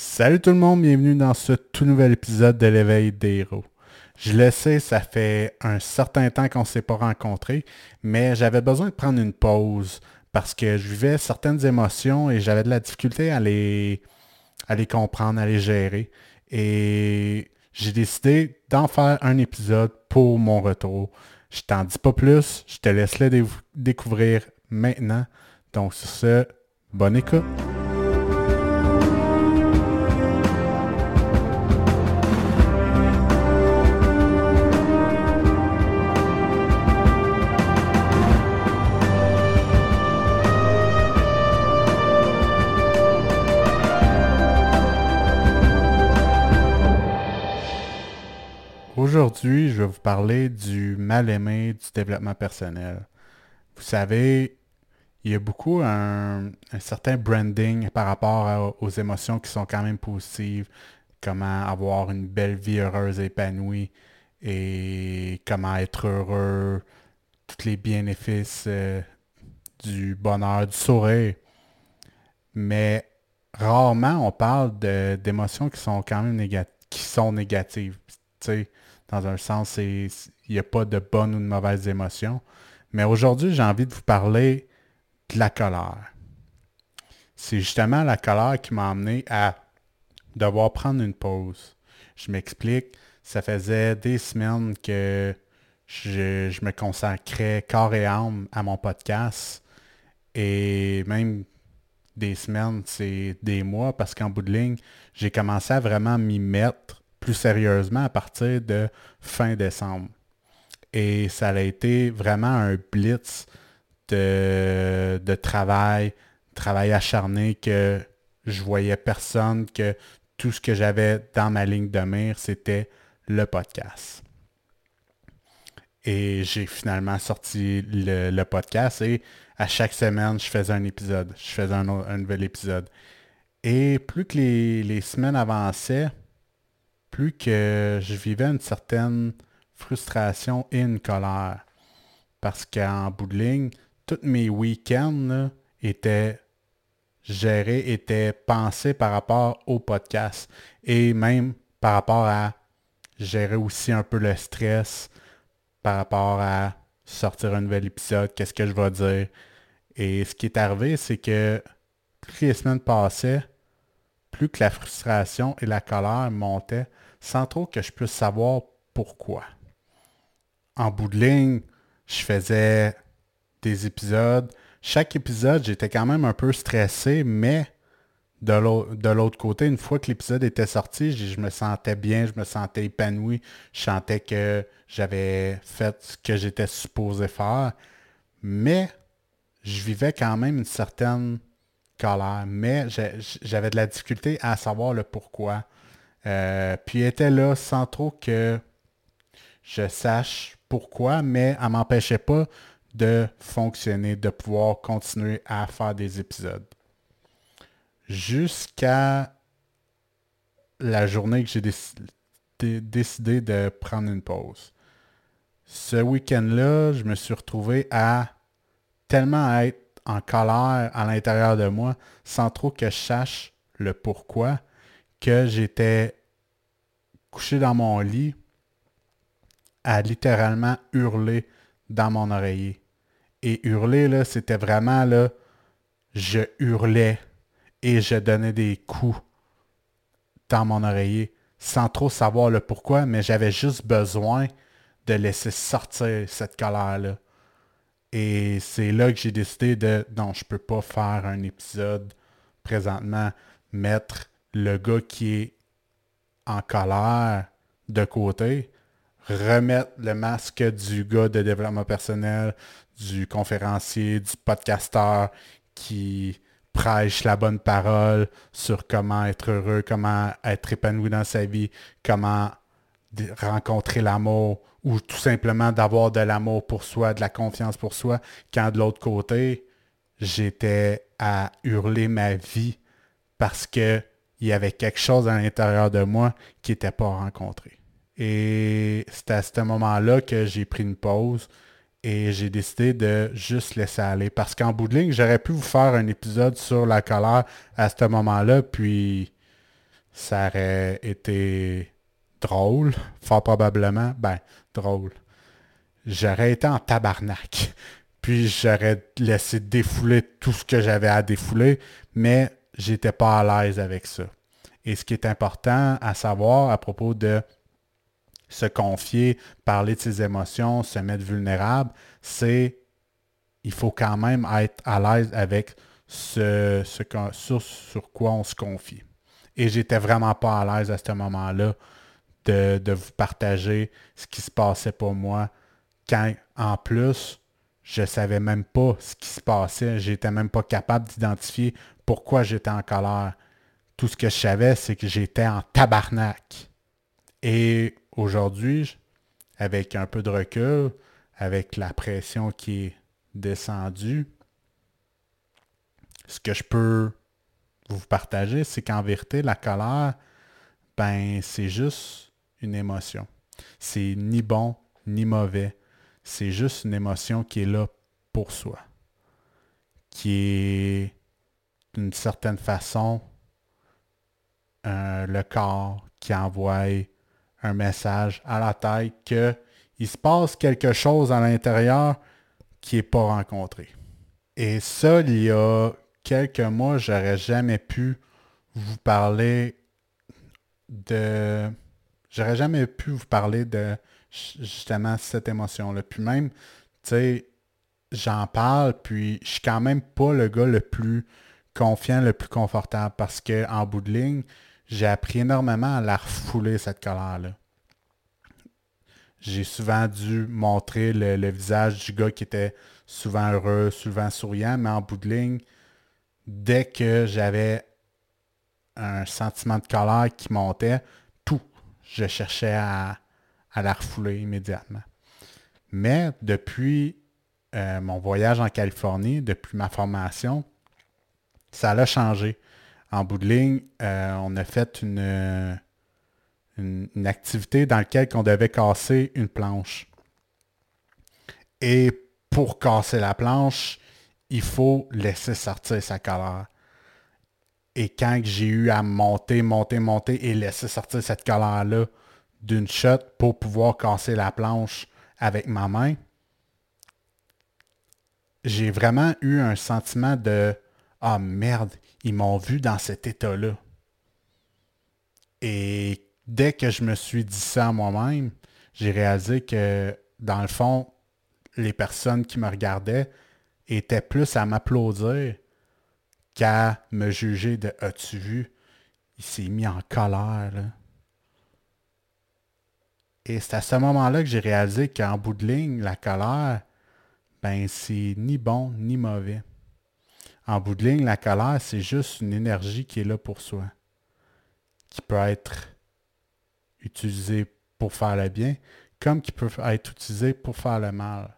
Salut tout le monde, bienvenue dans ce tout nouvel épisode de l'éveil des héros. Je le sais, ça fait un certain temps qu'on ne s'est pas rencontrés, mais j'avais besoin de prendre une pause parce que je vivais certaines émotions et j'avais de la difficulté à les, comprendre, à les gérer. Et j'ai décidé d'en faire un épisode pour mon retour. Je t'en dis pas plus, je te laisse le découvrir maintenant. Donc sur ce, bonne écoute. Aujourd'hui, je vais vous parler du mal-aimé du développement personnel. Vous savez, il y a beaucoup un, certain branding par rapport aux émotions qui sont quand même positives, comment avoir une belle vie heureuse et épanouie et comment être heureux, tous les bénéfices euh, du bonheur, du sourire. Mais rarement on parle d'émotions qui sont quand même qui sont négatives. Dans un sens, il n'y a pas de bonnes ou de mauvaises émotions. Mais aujourd'hui, j'ai envie de vous parler de la colère. C'est justement la colère qui m'a amené à devoir prendre une pause. Je m'explique, ça faisait des semaines que je, je, me consacrais corps et âme à mon podcast. Et même des semaines, c'est des mois, parce qu'en bout de ligne, j'ai commencé à vraiment m'y mettre sérieusement à partir de fin décembre. Et ça a été vraiment un blitz de, de travail, travail acharné que je voyais personne, que tout ce que j'avais dans ma ligne de mire, c'était le podcast. Et j'ai finalement sorti le, podcast et à chaque semaine, je faisais un épisode. Je faisais un, nouvel épisode. Et plus que les, les semaines avançaient, plus que je vivais une certaine frustration et une colère. Parce qu'en bout de ligne, tous mes week-ends étaient gérés, étaient pensés par rapport au podcast. Et même par rapport à gérer aussi un peu le stress, par rapport à sortir un nouvel épisode, qu'est-ce que je vais dire. Et ce qui est arrivé, c'est que plus les semaines passaient, que la frustration et la colère montaient, sans trop que je puisse savoir pourquoi. En bout de ligne, je faisais des épisodes. Chaque épisode, j'étais quand même un peu stressé, mais de l'autre côté, une fois que l'épisode était sorti, je, me sentais bien, je me sentais épanoui, je sentais que j'avais fait ce que j'étais supposé faire, mais je vivais quand même une certaine mais j'avais de la difficulté à savoir le pourquoi. Euh, puis elle était là sans trop que je sache pourquoi, mais elle m'empêchait pas de fonctionner, de pouvoir continuer à faire des épisodes. Jusqu'à la journée que j'ai décidé de prendre une pause. Ce week-end-là, je me suis retrouvé à tellement être en colère à l'intérieur de moi sans trop que je sache le pourquoi que j'étais couché dans mon lit à littéralement hurler dans mon oreiller. Et hurler, c'était vraiment là, je hurlais et je donnais des coups dans mon oreiller sans trop savoir le pourquoi, mais j'avais juste besoin de laisser sortir cette colère-là. Et c'est là que j'ai décidé de non, je peux pas faire un épisode présentement, mettre le gars qui est en colère de côté, remettre le masque du gars de développement personnel, du conférencier, du podcasteur qui prêche la bonne parole sur comment être heureux, comment être épanoui dans sa vie, comment rencontrer l'amour ou tout simplement d'avoir de l'amour pour soi, de la confiance pour soi, quand de l'autre côté, j'étais à hurler ma vie parce que il y avait quelque chose à l'intérieur de moi qui n'était pas rencontré. Et c'est à ce moment-là que j'ai pris une pause et j'ai décidé de juste laisser aller. Parce qu'en bout de ligne, j'aurais pu vous faire un épisode sur la colère à ce moment-là, puis ça aurait été drôle, fort probablement. Ben, drôle. J'aurais été en tabarnak. Puis j'aurais laissé défouler tout ce que j'avais à défouler, mais j'étais pas à l'aise avec ça. Et ce qui est important à savoir à propos de se confier, parler de ses émotions, se mettre vulnérable, c'est il faut quand même être à l'aise avec ce, sur, quoi on se confie. Et j'étais vraiment pas à l'aise à ce moment-là de, vous partager ce qui se passait pour moi, quand en plus, je savais même pas ce qui se passait. J'étais même pas capable d'identifier pourquoi j'étais en colère. Tout ce que je savais, c'est que j'étais en tabarnak. Et aujourd'hui, avec un peu de recul, avec la pression qui est descendue, ce que je peux vous partager, c'est qu'en vérité, la colère, ben, c'est juste une émotion. C'est ni bon ni mauvais. C'est juste une émotion qui est là pour soi. Qui est d'une certaine façon euh, le corps qui envoie un message à la tête qu'il se passe quelque chose à l'intérieur qui n'est pas rencontré. Et ça, il y a quelques mois, j'aurais jamais pu vous parler de... J'aurais jamais pu vous parler de justement cette émotion-là. Puis même, tu sais, j'en parle, puis je suis quand même pas le gars le plus confiant, le plus confortable, parce qu'en bout de ligne, j'ai appris énormément à la refouler, cette colère-là. J'ai souvent dû montrer le, visage du gars qui était souvent heureux, souvent souriant, mais en bout de ligne, dès que j'avais un sentiment de colère qui montait, je cherchais à, la refouler immédiatement. Mais depuis euh, mon voyage en Californie, depuis ma formation, ça a changé. En bout de ligne, euh, on a fait une, activité dans laquelle on devait casser une planche. Et pour casser la planche, il faut laisser sortir sa colère. Et quand j'ai eu à monter, monter, monter et laisser sortir cette colère-là d'une shot pour pouvoir casser la planche avec ma main, j'ai vraiment eu un sentiment de Ah merde, ils m'ont vu dans cet état-là. Et dès que je me suis dit ça à moi-même, j'ai réalisé que dans le fond, les personnes qui me regardaient était plus à m'applaudir qu'à me juger de As-tu vu Il s'est mis en colère. Et c'est à ce moment-là que j'ai réalisé qu'en bout de ligne, la colère, ben c'est ni bon ni mauvais. En bout de ligne, la colère, c'est juste une énergie qui est là pour soi, qui peut être utilisée pour faire le bien, comme qui peut être utilisée pour faire le mal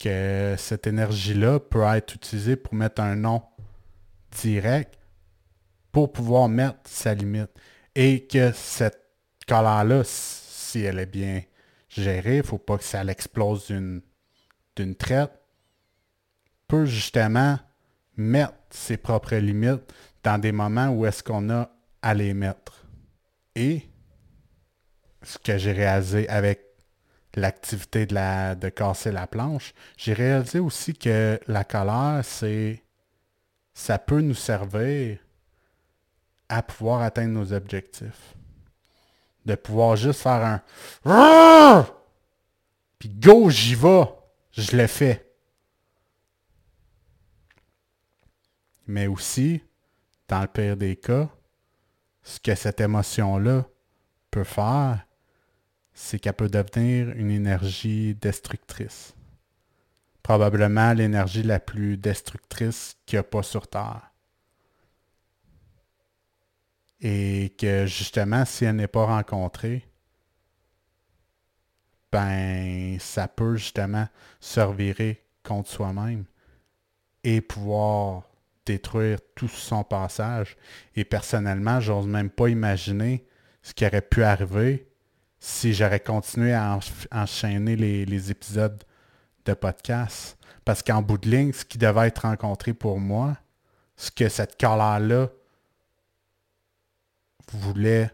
que cette énergie-là peut être utilisée pour mettre un nom direct pour pouvoir mettre sa limite. Et que cette colère-là, si elle est bien gérée, il ne faut pas que ça l'explose d'une traite, peut justement mettre ses propres limites dans des moments où est-ce qu'on a à les mettre. Et ce que j'ai réalisé avec l'activité de, la, de casser la planche, j'ai réalisé aussi que la colère, c'est ça peut nous servir à pouvoir atteindre nos objectifs. De pouvoir juste faire un puis go, j'y vais, je l'ai fait. Mais aussi, dans le pire des cas, ce que cette émotion-là peut faire, c'est qu'elle peut devenir une énergie destructrice. Probablement l'énergie la plus destructrice qu'il n'y a pas sur Terre. Et que justement, si elle n'est pas rencontrée, ben ça peut justement se revirer contre soi-même et pouvoir détruire tout son passage. Et personnellement, j'ose même pas imaginer ce qui aurait pu arriver si j'aurais continué à enchaîner les, épisodes de podcast. Parce qu'en bout de ligne, ce qui devait être rencontré pour moi, ce que cette colère-là voulait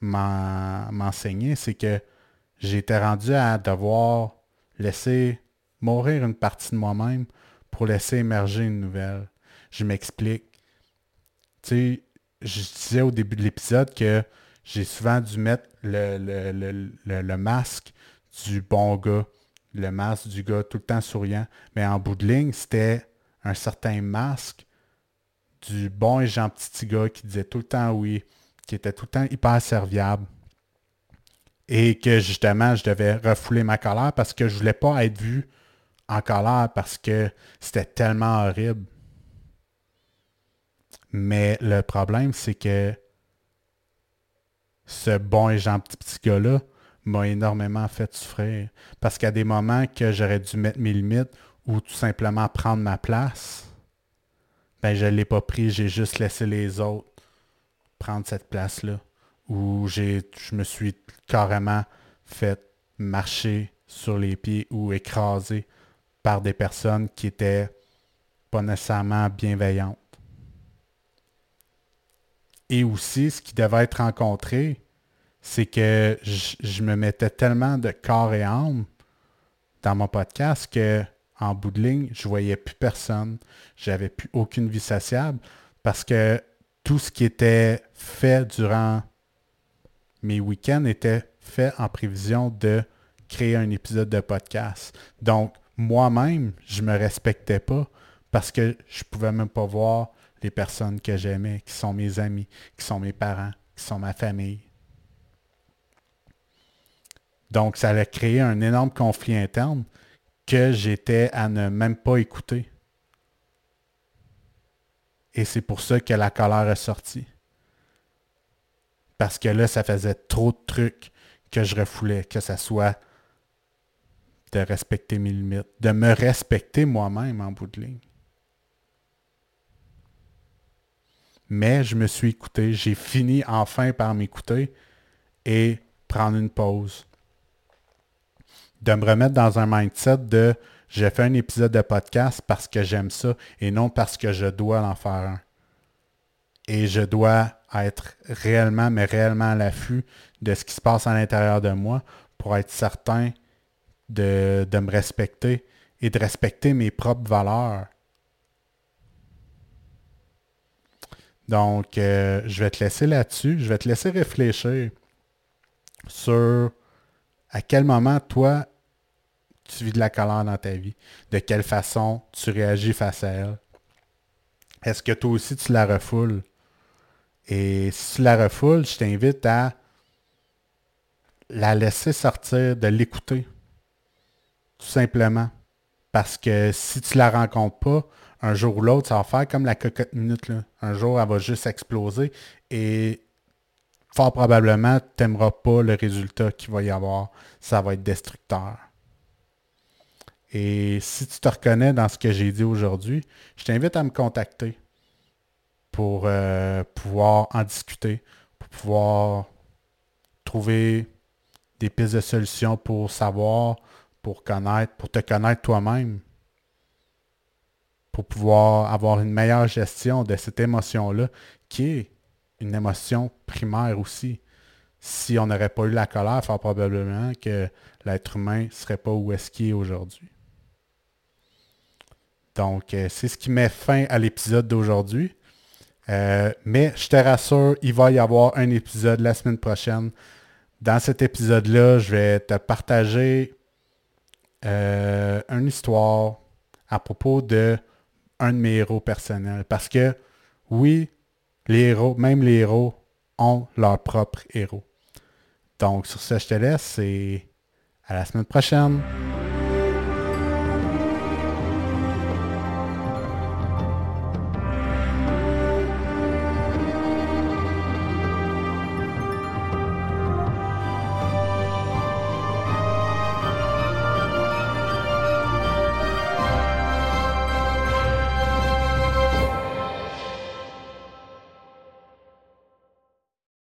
m'enseigner, c'est que j'étais rendu à devoir laisser mourir une partie de moi-même pour laisser émerger une nouvelle. Je m'explique. Tu sais, je disais au début de l'épisode que j'ai souvent dû mettre le, masque du bon gars, le masque du gars tout le temps souriant. Mais en bout de ligne, c'était un certain masque du bon et gentil petit gars qui disait tout le temps oui, qui était tout le temps hyper serviable. Et que justement, je devais refouler ma colère parce que je voulais pas être vu en colère parce que c'était tellement horrible. Mais le problème, c'est que ce bon et gentil petit gars-là m'a énormément fait souffrir. Parce qu'à des moments que j'aurais dû mettre mes limites ou tout simplement prendre ma place, ben je ne l'ai pas pris, j'ai juste laissé les autres prendre cette place-là. Où je me suis carrément fait marcher sur les pieds ou écraser par des personnes qui étaient pas nécessairement bienveillantes. Et aussi, ce qui devait être rencontré, c'est que je, me mettais tellement de corps et âme dans mon podcast que en bout de ligne, je voyais plus personne. J'avais plus aucune vie sociable parce que tout ce qui était fait durant mes week-ends était fait en prévision de créer un épisode de podcast. Donc, moi-même, je me respectais pas parce que je pouvais même pas voir les personnes que j'aimais, qui sont mes amis, qui sont mes parents, qui sont ma famille. Donc, ça a créé un énorme conflit interne que j'étais à ne même pas écouter. Et c'est pour ça que la colère est sortie. Parce que là, ça faisait trop de trucs que je refoulais, que ça soit de respecter mes limites, de me respecter moi-même en bout de ligne. Mais je me suis écouté, j'ai fini enfin par m'écouter et prendre une pause. De me remettre dans un mindset de j'ai fait un épisode de podcast parce que j'aime ça et non parce que je dois en faire un. Et je dois être réellement, mais réellement à l'affût de ce qui se passe à l'intérieur de moi pour être certain de, me respecter et de respecter mes propres valeurs. Donc, euh, je vais te laisser là-dessus. Je vais te laisser réfléchir sur à quel moment, toi, tu vis de la colère dans ta vie. De quelle façon tu réagis face à elle. Est-ce que toi aussi, tu la refoules? Et si tu la refoules, je t'invite à la laisser sortir, de l'écouter. Tout simplement. Parce que si tu la rencontres pas, un jour ou l'autre, ça va faire comme la cocotte minute. Un jour, elle va juste exploser et fort probablement, tu n'aimeras pas le résultat qu'il va y avoir. Ça va être destructeur. Et si tu te reconnais dans ce que j'ai dit aujourd'hui, je t'invite à me contacter pour euh, pouvoir en discuter, pour pouvoir trouver des pistes de solutions pour savoir pour connaître, pour te connaître toi-même, pour pouvoir avoir une meilleure gestion de cette émotion-là, qui est une émotion primaire aussi. Si on n'aurait pas eu la colère, fort probablement que l'être humain ne serait pas où est-ce qu'il est aujourd'hui. Donc, euh, c'est ce qui met fin à l'épisode d'aujourd'hui. Euh, mais je te rassure, il va y avoir un épisode la semaine prochaine. Dans cet épisode-là, je vais te partager euh, une histoire à propos de un de mes héros personnels. Parce que oui, les héros, même les héros, ont leur propre héros. Donc sur ce, je te laisse et à la semaine prochaine.